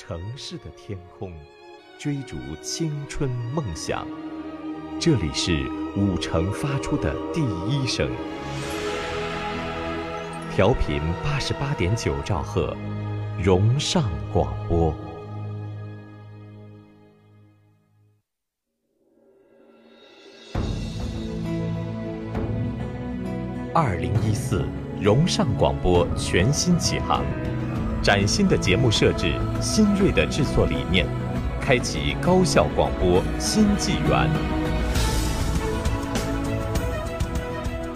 城市的天空，追逐青春梦想。这里是五城发出的第一声，调频八十八点九兆赫，荣上广播。二零一四，荣上广播全新启航，崭新的节目设置，新锐的制作理念，开启高校广播新纪元。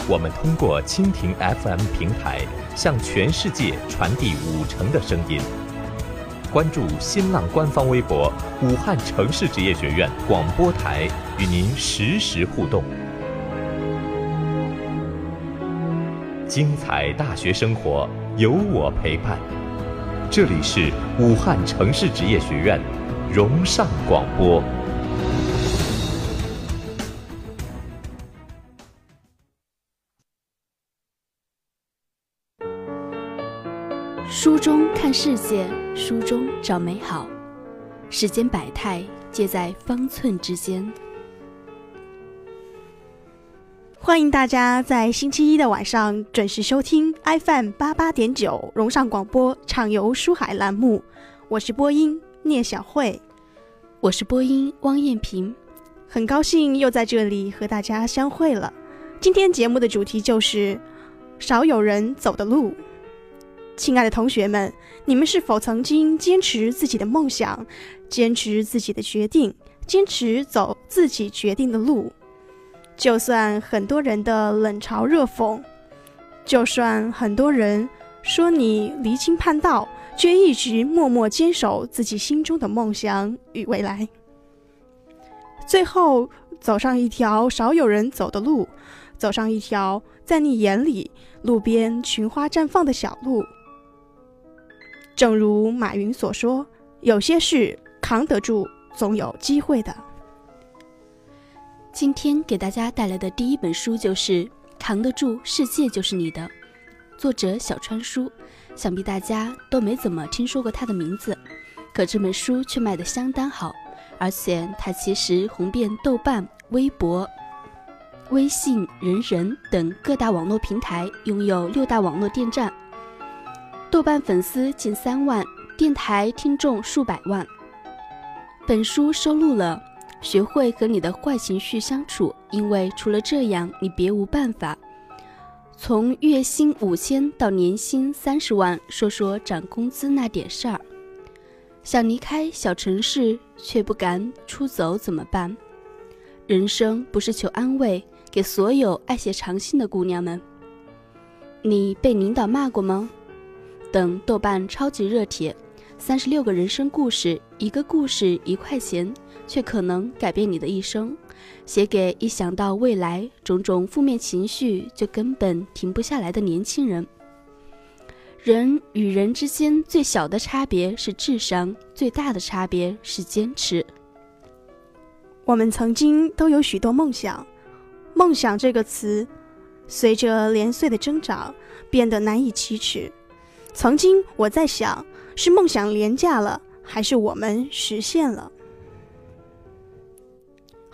我们通过蜻蜓 FM 平台向全世界传递五城的声音。关注新浪官方微博“武汉城市职业学院广播台”，与您实时互动。精彩大学生活有我陪伴，这里是武汉城市职业学院荣上广播。书中看世界，书中找美好，世间百态皆在方寸之间。欢迎大家在星期一的晚上准时收听 FM 八八点九荣上广播畅游书海栏目，我是播音聂小慧，我是播音汪艳萍，很高兴又在这里和大家相会了。今天节目的主题就是少有人走的路。亲爱的同学们，你们是否曾经坚持自己的梦想，坚持自己的决定，坚持走自己决定的路？就算很多人的冷嘲热讽，就算很多人说你离经叛道，却一直默默坚守自己心中的梦想与未来，最后走上一条少有人走的路，走上一条在你眼里路边群花绽放的小路。正如马云所说：“有些事扛得住，总有机会的。”今天给大家带来的第一本书就是《扛得住，世界就是你的》，作者小川书。想必大家都没怎么听说过他的名字，可这本书却卖得相当好，而且他其实红遍豆瓣、微博、微信、人人等各大网络平台，拥有六大网络电站。豆瓣粉丝近三万，电台听众数百万。本书收录了《学会和你的坏情绪相处》，因为除了这样，你别无办法。从月薪五千到年薪三十万，说说涨工资那点事儿。想离开小城市却不敢出走怎么办？人生不是求安慰，给所有爱写长信的姑娘们。你被领导骂过吗？等豆瓣超级热帖，三十六个人生故事，一个故事一块钱，却可能改变你的一生。写给一想到未来种种负面情绪就根本停不下来的年轻人。人与人之间最小的差别是智商，最大的差别是坚持。我们曾经都有许多梦想，梦想这个词，随着年岁的增长，变得难以启齿。曾经我在想，是梦想廉价了，还是我们实现了？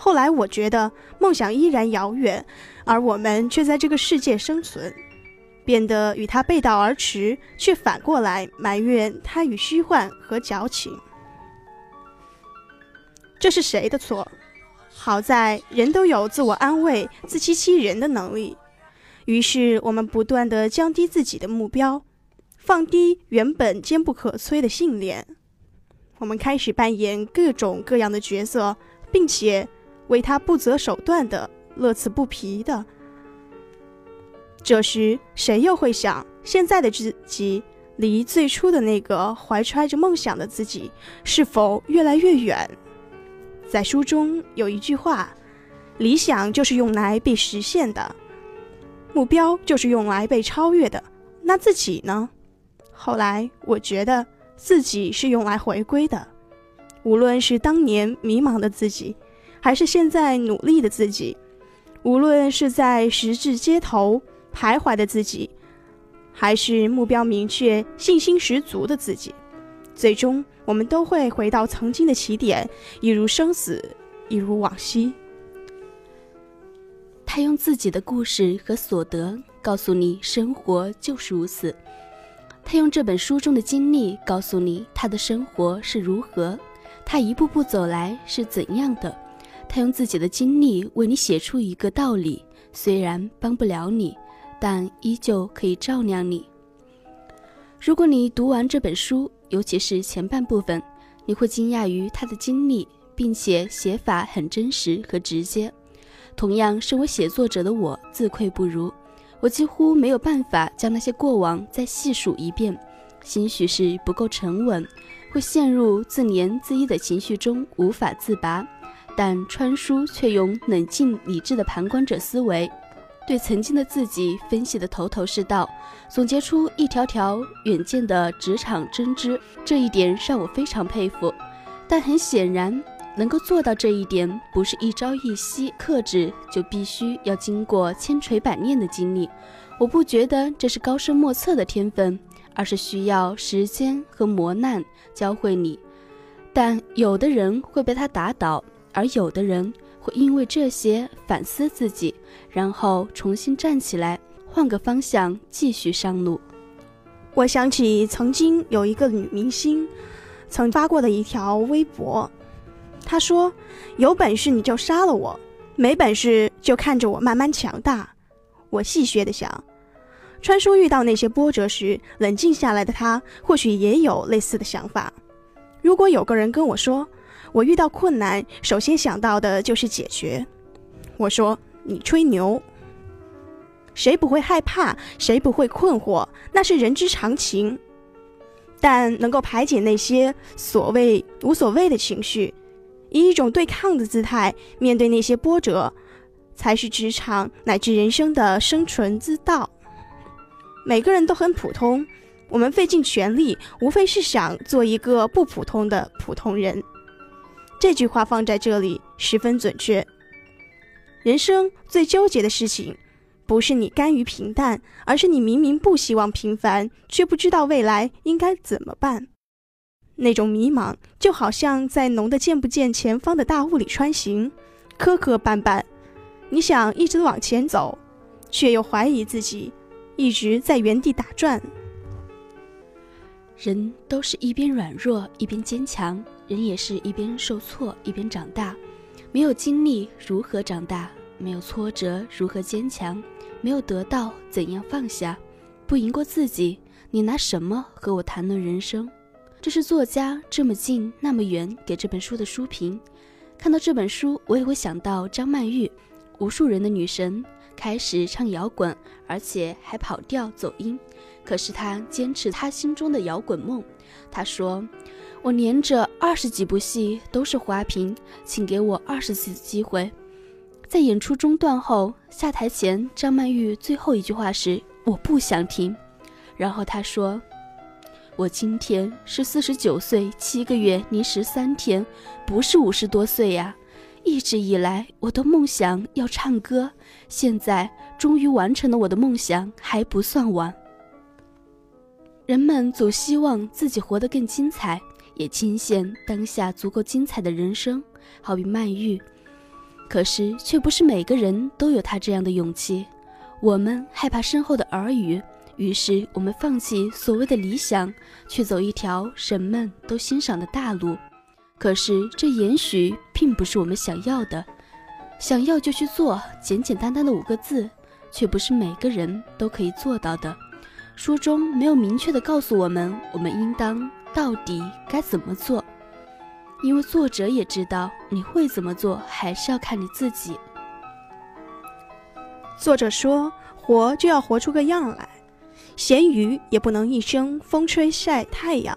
后来我觉得梦想依然遥远，而我们却在这个世界生存，变得与它背道而驰，却反过来埋怨它与虚幻和矫情。这是谁的错？好在人都有自我安慰、自欺欺人的能力，于是我们不断的降低自己的目标。放低原本坚不可摧的信念，我们开始扮演各种各样的角色，并且为他不择手段的乐此不疲的。这时，谁又会想，现在的自己离最初的那个怀揣着梦想的自己是否越来越远？在书中有一句话：“理想就是用来被实现的，目标就是用来被超越的。”那自己呢？后来，我觉得自己是用来回归的。无论是当年迷茫的自己，还是现在努力的自己；无论是在十字街头徘徊的自己，还是目标明确、信心十足的自己，最终我们都会回到曾经的起点，一如生死，一如往昔。他用自己的故事和所得告诉你，生活就是如此。他用这本书中的经历告诉你，他的生活是如何，他一步步走来是怎样的。他用自己的经历为你写出一个道理，虽然帮不了你，但依旧可以照亮你。如果你读完这本书，尤其是前半部分，你会惊讶于他的经历，并且写法很真实和直接。同样，身为写作者的我自愧不如，我几乎没有办法将那些过往再细数一遍，兴许是不够沉稳，会陷入自怜自艾的情绪中无法自拔。但川叔却用冷静理智的旁观者思维，对曾经的自己分析的头头是道，总结出一条条远见的职场真知，这一点让我非常佩服。但很显然。能够做到这一点，不是一朝一夕克制，就必须要经过千锤百炼的经历。我不觉得这是高深莫测的天分，而是需要时间和磨难教会你。但有的人会被他打倒，而有的人会因为这些反思自己，然后重新站起来，换个方向继续上路。我想起曾经有一个女明星，曾发过的一条微博。她说：“有本事你就杀了我，没本事就看着我慢慢强大。”我戏谑的想，川叔遇到那些波折时，冷静下来的他或许也有类似的想法。如果有个人跟我说，我遇到困难，首先想到的就是解决，我说你吹牛。谁不会害怕？谁不会困惑？那是人之常情。但能够排解那些所谓无所谓的情绪。以一种对抗的姿态面对那些波折，才是职场乃至人生的生存之道。每个人都很普通，我们费尽全力，无非是想做一个不普通的普通人。这句话放在这里十分准确。人生最纠结的事情，不是你甘于平淡，而是你明明不希望平凡，却不知道未来应该怎么办。那种迷茫，就好像在浓得见不见前方的大雾里穿行，磕磕绊绊。你想一直往前走，却又怀疑自己一直在原地打转。人都是一边软弱一边坚强，人也是一边受挫一边长大。没有经历如何长大？没有挫折如何坚强？没有得到怎样放下？不赢过自己，你拿什么和我谈论人生？这是作家这么近那么远给这本书的书评。看到这本书，我也会想到张曼玉，无数人的女神，开始唱摇滚，而且还跑调走音。可是她坚持她心中的摇滚梦。她说：“我连着二十几部戏都是花瓶，请给我二十次机会。”在演出中断后下台前，张曼玉最后一句话是：“我不想听。”然后她说。我今天是四十九岁七个月零十三天，不是五十多岁呀。一直以来，我都梦想要唱歌，现在终于完成了我的梦想，还不算晚。人们总希望自己活得更精彩，也惊羡当下足够精彩的人生，好比曼玉。可是，却不是每个人都有他这样的勇气。我们害怕身后的耳语。于是我们放弃所谓的理想，去走一条人们都欣赏的大路。可是这也许并不是我们想要的。想要就去做，简简单单的五个字，却不是每个人都可以做到的。书中没有明确的告诉我们，我们应当到底该怎么做，因为作者也知道，你会怎么做，还是要看你自己。作者说：“活就要活出个样来。”咸鱼也不能一生风吹晒太阳。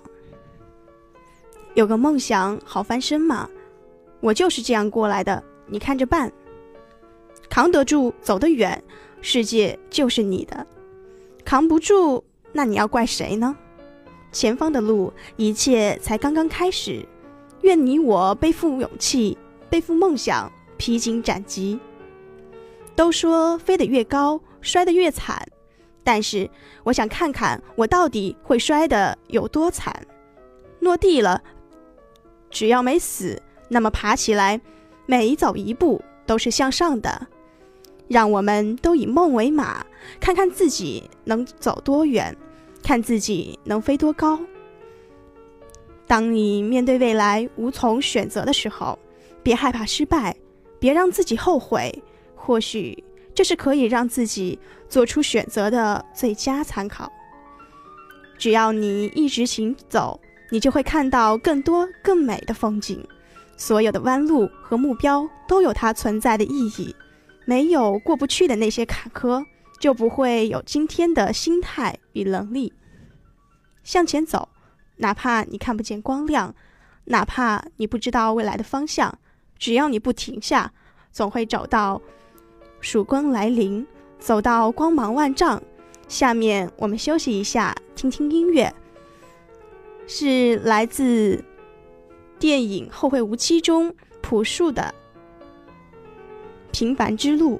有个梦想好翻身嘛，我就是这样过来的，你看着办。扛得住，走得远，世界就是你的；扛不住，那你要怪谁呢？前方的路，一切才刚刚开始。愿你我背负勇气，背负梦想，披荆斩棘。都说飞得越高，摔得越惨。但是，我想看看我到底会摔得有多惨。落地了，只要没死，那么爬起来，每走一步都是向上的。让我们都以梦为马，看看自己能走多远，看自己能飞多高。当你面对未来无从选择的时候，别害怕失败，别让自己后悔。或许这是可以让自己做出选择的最佳参考。只要你一直行走，你就会看到更多更美的风景。所有的弯路和目标都有它存在的意义。没有过不去的那些坎坷，就不会有今天的心态与能力。向前走，哪怕你看不见光亮，哪怕你不知道未来的方向，只要你不停下，总会走到曙光来临，走到光芒万丈。下面我们休息一下，听听音乐，是来自电影《后会无期》中朴树的。平凡之路，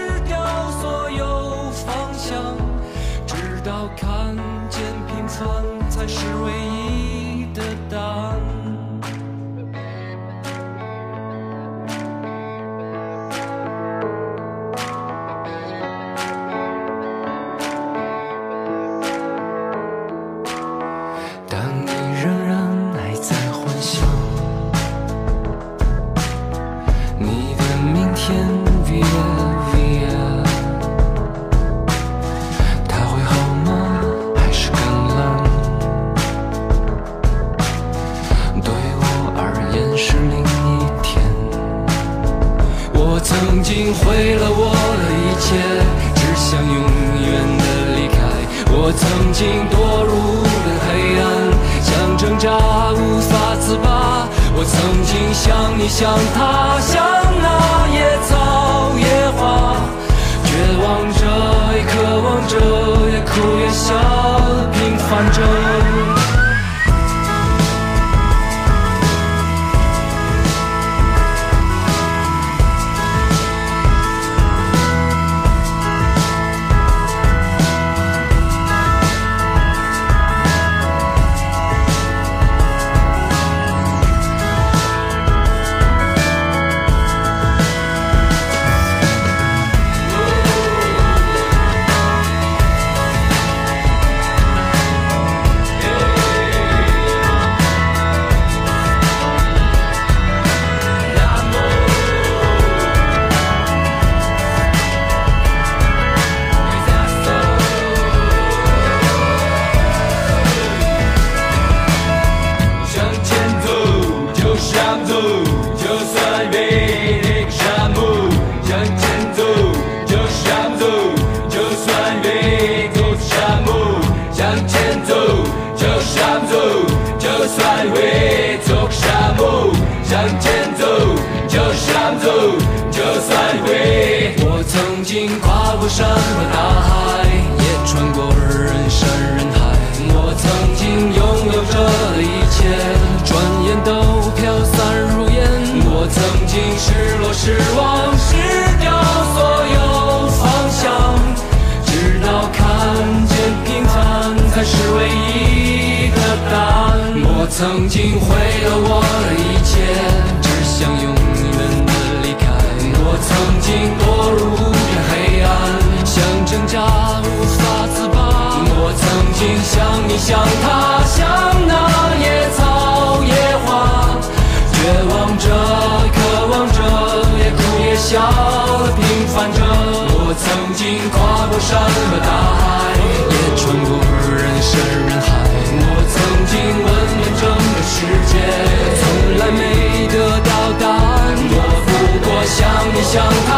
直到看见平凡才是唯一的答案。经跨过山和大海，也穿过人山人海。我曾经拥有着一切，转眼都飘散如烟。我曾经失落失望失掉所有方向，直到看见平凡才是唯一的答案。我曾经毁了我的一切，只想永远的离开。我曾经堕入无挣扎，无法自拔。我曾经像你，像他，像那野草野花，绝望着，渴望着，也哭也笑，平凡着。我曾经跨过山和大海，也穿过人山人海。我曾经问遍整个世界，从来没得到答案。我不过像你，像他。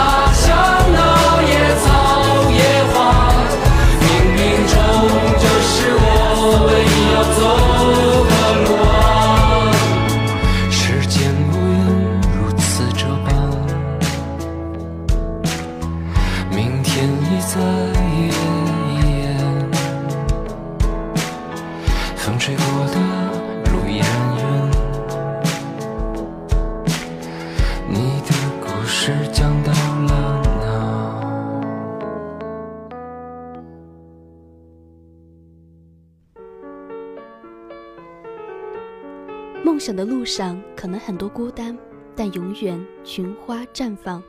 可能很多孤单，但永远群花绽放。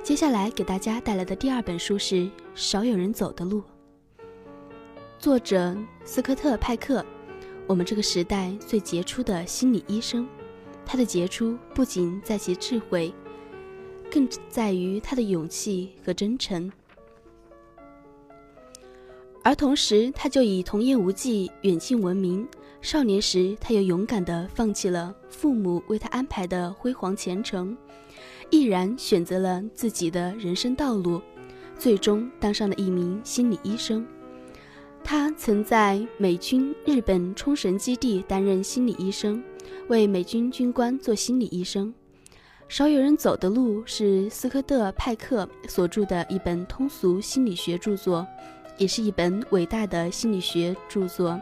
接下来给大家带来的第二本书是《少有人走的路》，作者斯科特·派克，我们这个时代最杰出的心理医生。他的杰出不仅在其智慧，更在于他的勇气和真诚。而同时，他就以童言无忌、远近闻名。少年时，他又勇敢地放弃了父母为他安排的辉煌前程，毅然选择了自己的人生道路，最终当上了一名心理医生。他曾在美军日本冲绳基地担任心理医生，为美军军官做心理医生。少有人走的路是斯科特·派克所著的一本通俗心理学著作，也是一本伟大的心理学著作。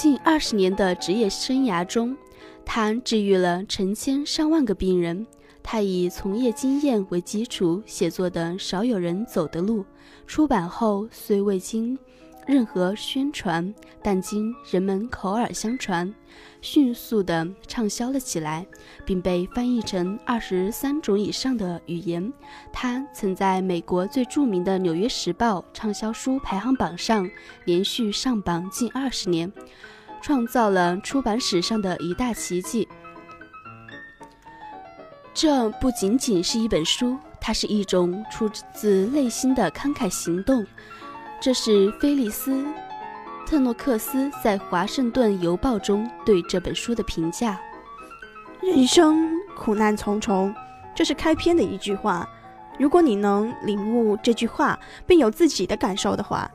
近二十年的职业生涯中，他治愈了成千上万个病人。他以从业经验为基础写作的《少有人走的路》，出版后虽未经任何宣传，但经人们口耳相传，迅速地畅销了起来，并被翻译成二十三种以上的语言。他曾在美国最著名的《纽约时报》畅销书排行榜上连续上榜近二十年，创造了出版史上的一大奇迹。这不仅仅是一本书，它是一种出自内心的慷慨行动。这是菲利斯·特诺克斯在《华盛顿邮报》中对这本书的评价。人生苦难重重，这是开篇的一句话。如果你能领悟这句话，并有自己的感受的话，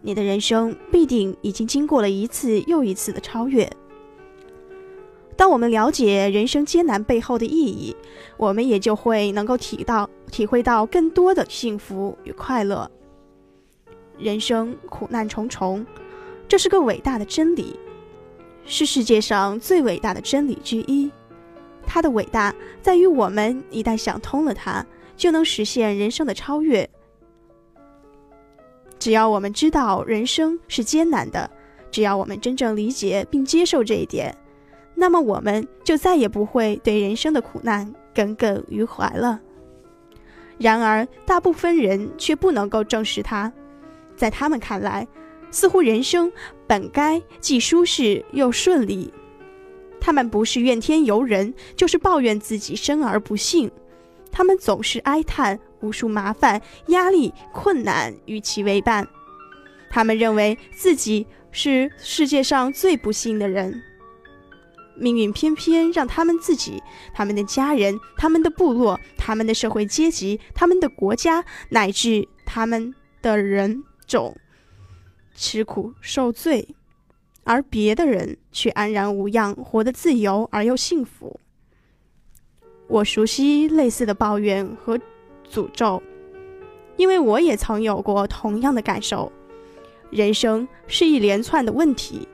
你的人生必定已经经过了一次又一次的超越。当我们了解人生艰难背后的意义，我们也就会能够体到体会到更多的幸福与快乐。人生苦难重重，这是个伟大的真理，是世界上最伟大的真理之一。它的伟大在于我们一旦想通了它，就能实现人生的超越。只要我们知道人生是艰难的，只要我们真正理解并接受这一点，那么我们就再也不会对人生的苦难耿耿于怀了。然而，大部分人却不能够正视它，在他们看来，似乎人生本该既舒适又顺利。他们不是怨天尤人，就是抱怨自己生而不幸。他们总是哀叹无数麻烦、压力、困难与其为伴。他们认为自己是世界上最不幸的人。命运偏偏让他们自己、他们的家人、他们的部落、他们的社会阶级、他们的国家，乃至他们的人种吃苦受罪。而别的人却安然无恙，活得自由而又幸福。我熟悉类似的抱怨和诅咒，因为我也曾有过同样的感受。人生是一连串的问题，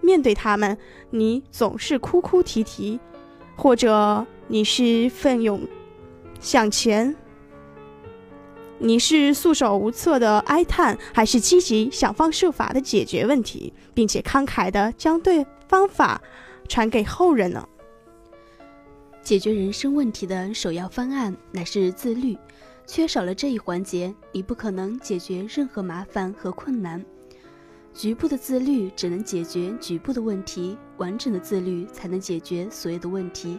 面对他们，你总是哭哭啼啼，或者你是奋勇向前。你是束手无策的哀叹，还是积极想方设法的解决问题，并且慷慨的将对方法传给后人呢？解决人生问题的首要方案乃是自律，缺少了这一环节，你不可能解决任何麻烦和困难。局部的自律只能解决局部的问题，完整的自律才能解决所有的问题。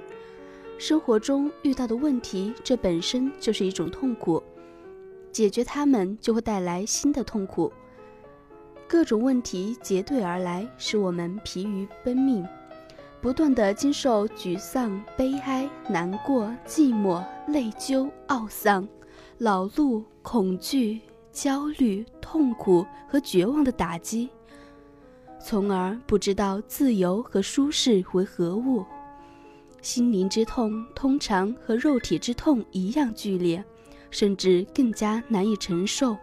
生活中遇到的问题，这本身就是一种痛苦，解决它们就会带来新的痛苦。各种问题结对而来，使我们疲于奔命，不断的经受沮丧、悲哀、难过、寂寞、内疚、懊丧、恼怒、恐惧、焦虑、痛苦和绝望的打击，从而不知道自由和舒适为何物。心灵之痛通常和肉体之痛一样剧烈，甚至更加难以承受。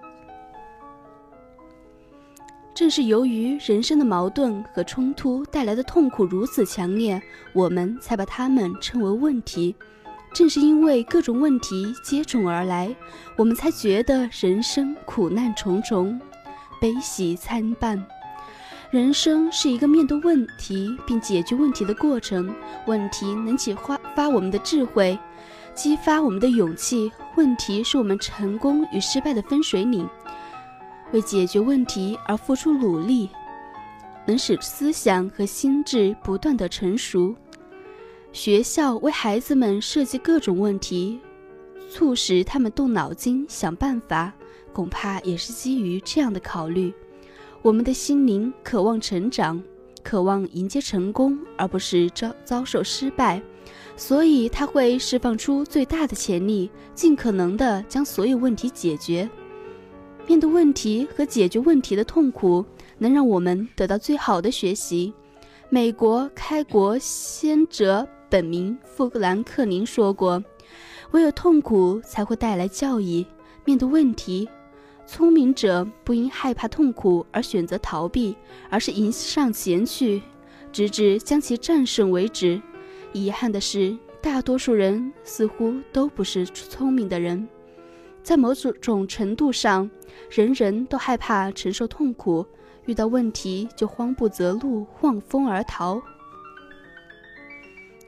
正是由于人生的矛盾和冲突带来的痛苦如此强烈，我们才把它们称为问题。正是因为各种问题接踵而来，我们才觉得人生苦难重重，悲喜参半。人生是一个面对问题并解决问题的过程，问题能启发发我们的智慧，激发我们的勇气。问题是我们成功与失败的分水岭。为解决问题而付出努力，能使思想和心智不断的成熟。学校为孩子们设计各种问题，促使他们动脑筋想办法，恐怕也是基于这样的考虑。我们的心灵渴望成长，渴望迎接成功，而不是遭遭受失败，所以他会释放出最大的潜力，尽可能的将所有问题解决。面对问题和解决问题的痛苦，能让我们得到最好的学习。美国开国先哲本名富兰克林说过：“唯有痛苦才会带来教益。”面对问题，聪明者不因害怕痛苦而选择逃避，而是迎上前去，直至将其战胜为止。遗憾的是，大多数人似乎都不是聪明的人。在某种种程度上，人人都害怕承受痛苦，遇到问题就慌不择路、望风而逃。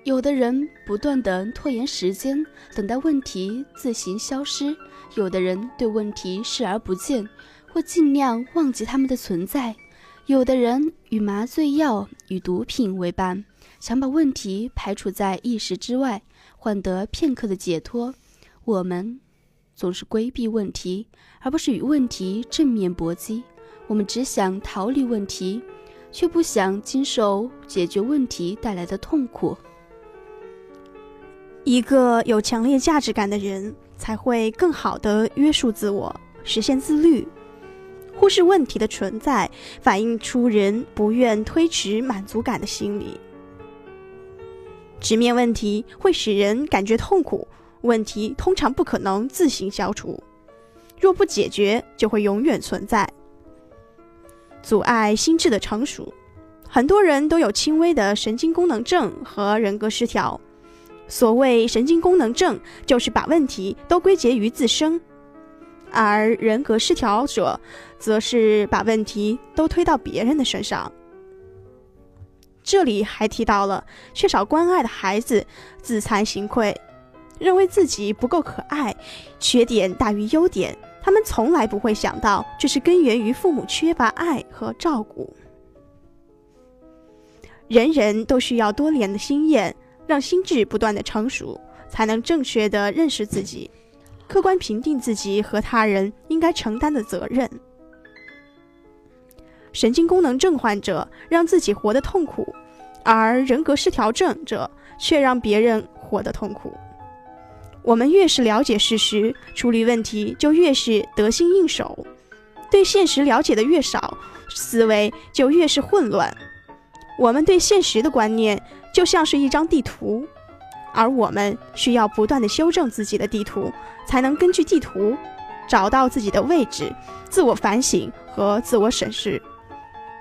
有的人不断地拖延时间，等待问题自行消失；有的人对问题视而不见，或尽量忘记他们的存在；有的人与麻醉药与毒品为伴，想把问题排除在意识之外，换得片刻的解脱。我们。总是规避问题，而不是与问题正面搏击。我们只想逃离问题，却不想经受解决问题带来的痛苦。一个有强烈价值感的人，才会更好的约束自我，实现自律。忽视问题的存在，反映出人不愿推迟满足感的心理。直面问题会使人感觉痛苦。问题通常不可能自行消除，若不解决，就会永远存在，阻碍心智的成熟。很多人都有轻微的神经功能症和人格失调。所谓神经功能症，就是把问题都归结于自身；而人格失调者，则是把问题都推到别人的身上。这里还提到了缺少关爱的孩子自惭形愧。认为自己不够可爱，缺点大于优点，他们从来不会想到这是根源于父母缺乏爱和照顾。人人都需要多年的经验，让心智不断的成熟，才能正确的认识自己，客观评定自己和他人应该承担的责任。神经功能症患者让自己活得痛苦，而人格失调症者却让别人活得痛苦。我们越是了解事实，处理问题就越是得心应手；对现实了解的越少，思维就越是混乱。我们对现实的观念就像是一张地图，而我们需要不断的修正自己的地图，才能根据地图找到自己的位置，自我反省和自我审视，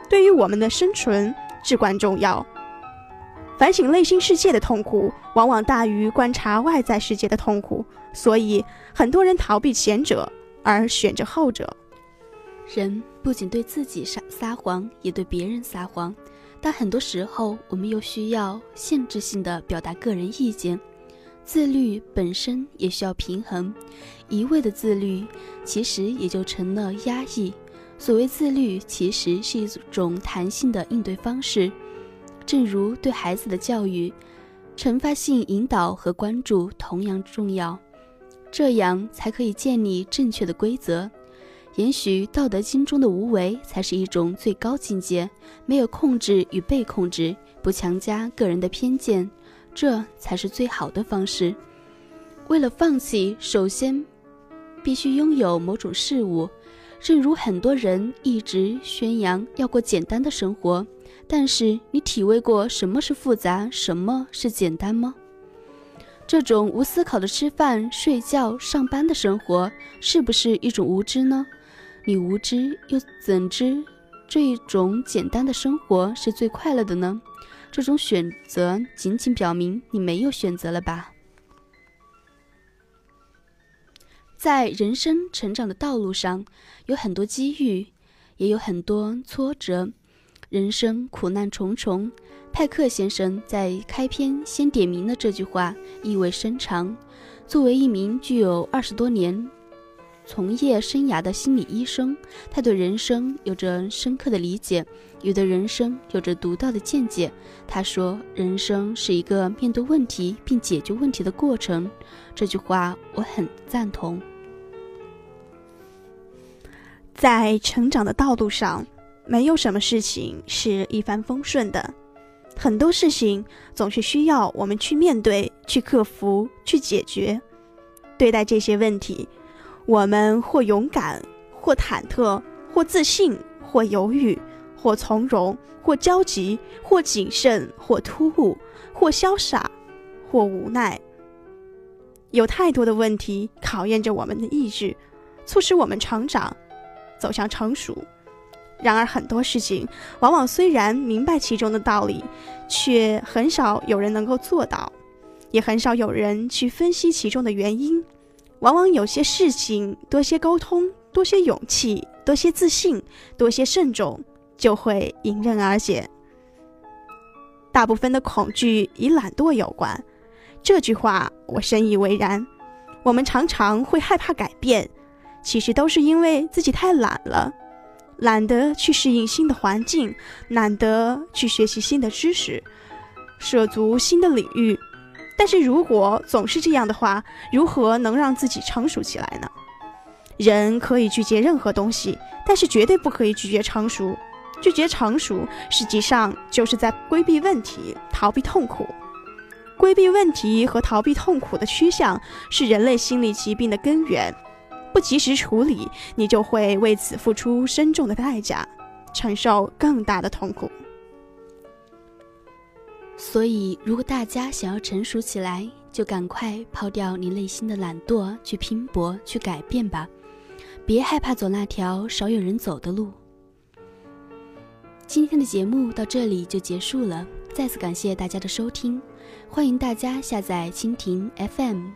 对于我们的生存至关重要。反省内心世界的痛苦，往往大于观察外在世界的痛苦，所以很多人逃避前者，而选择后者。人不仅对自己撒撒谎，也对别人撒谎，但很多时候，我们又需要限制性的表达个人意见。自律本身也需要平衡，一味的自律，其实也就成了压抑。所谓自律，其实是一种弹性的应对方式。正如对孩子的教育，惩罚性引导和关注同样重要，这样才可以建立正确的规则。也许《道德经》中的无为才是一种最高境界，没有控制与被控制，不强加个人的偏见，这才是最好的方式。为了放弃，首先必须拥有某种事物。正如很多人一直宣扬要过简单的生活，但是你体味过什么是复杂，什么是简单吗？这种无思考的吃饭、睡觉、上班的生活，是不是一种无知呢？你无知又怎知这一种简单的生活是最快乐的呢？这种选择仅仅表明你没有选择了吧？在人生成长的道路上，有很多机遇，也有很多挫折，人生苦难重重。派克先生在开篇先点明了这句话，意味深长。作为一名具有二十多年从业生涯的心理医生，他对人生有着深刻的理解，有的人生有着独到的见解。他说：“人生是一个面对问题并解决问题的过程。”这句话我很赞同。在成长的道路上，没有什么事情是一帆风顺的，很多事情总是需要我们去面对、去克服、去解决。对待这些问题，我们或勇敢，或忐忑，或自信，或犹豫，或从容，或焦急，或谨慎，或突兀，或潇洒，或无奈。有太多的问题考验着我们的意志，促使我们成长，走向成熟。然而，很多事情往往虽然明白其中的道理，却很少有人能够做到，也很少有人去分析其中的原因。往往有些事情，多些沟通，多些勇气，多些自信，多些慎重，就会迎刃而解。大部分的恐惧与懒惰有关。这句话我深以为然。我们常常会害怕改变，其实都是因为自己太懒了，懒得去适应新的环境，懒得去学习新的知识，涉足新的领域。但是如果总是这样的话，如何能让自己成熟起来呢？人可以拒绝任何东西，但是绝对不可以拒绝成熟。拒绝成熟，实际上就是在规避问题，逃避痛苦。规避问题和逃避痛苦的趋向是人类心理疾病的根源，不及时处理，你就会为此付出深重的代价，承受更大的痛苦。所以，如果大家想要成熟起来，就赶快抛掉你内心的懒惰，去拼搏，去改变吧，别害怕走那条少有人走的路。今天的节目到这里就结束了，再次感谢大家的收听。欢迎大家下载蜻蜓 FM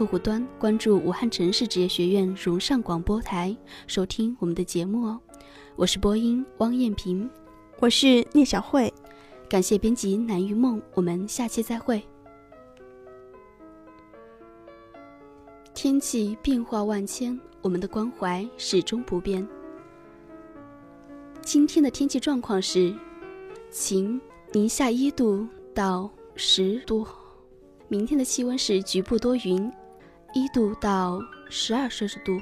客户端，关注武汉城市职业学院荣尚广播台，收听我们的节目哦。我是播音汪艳萍，我是聂小慧，感谢编辑南于梦，我们下期再会。天气变化万千，我们的关怀始终不变。今天的天气状况是晴，零下一度到。十度，明天的气温是局部多云，一度到十二摄氏度。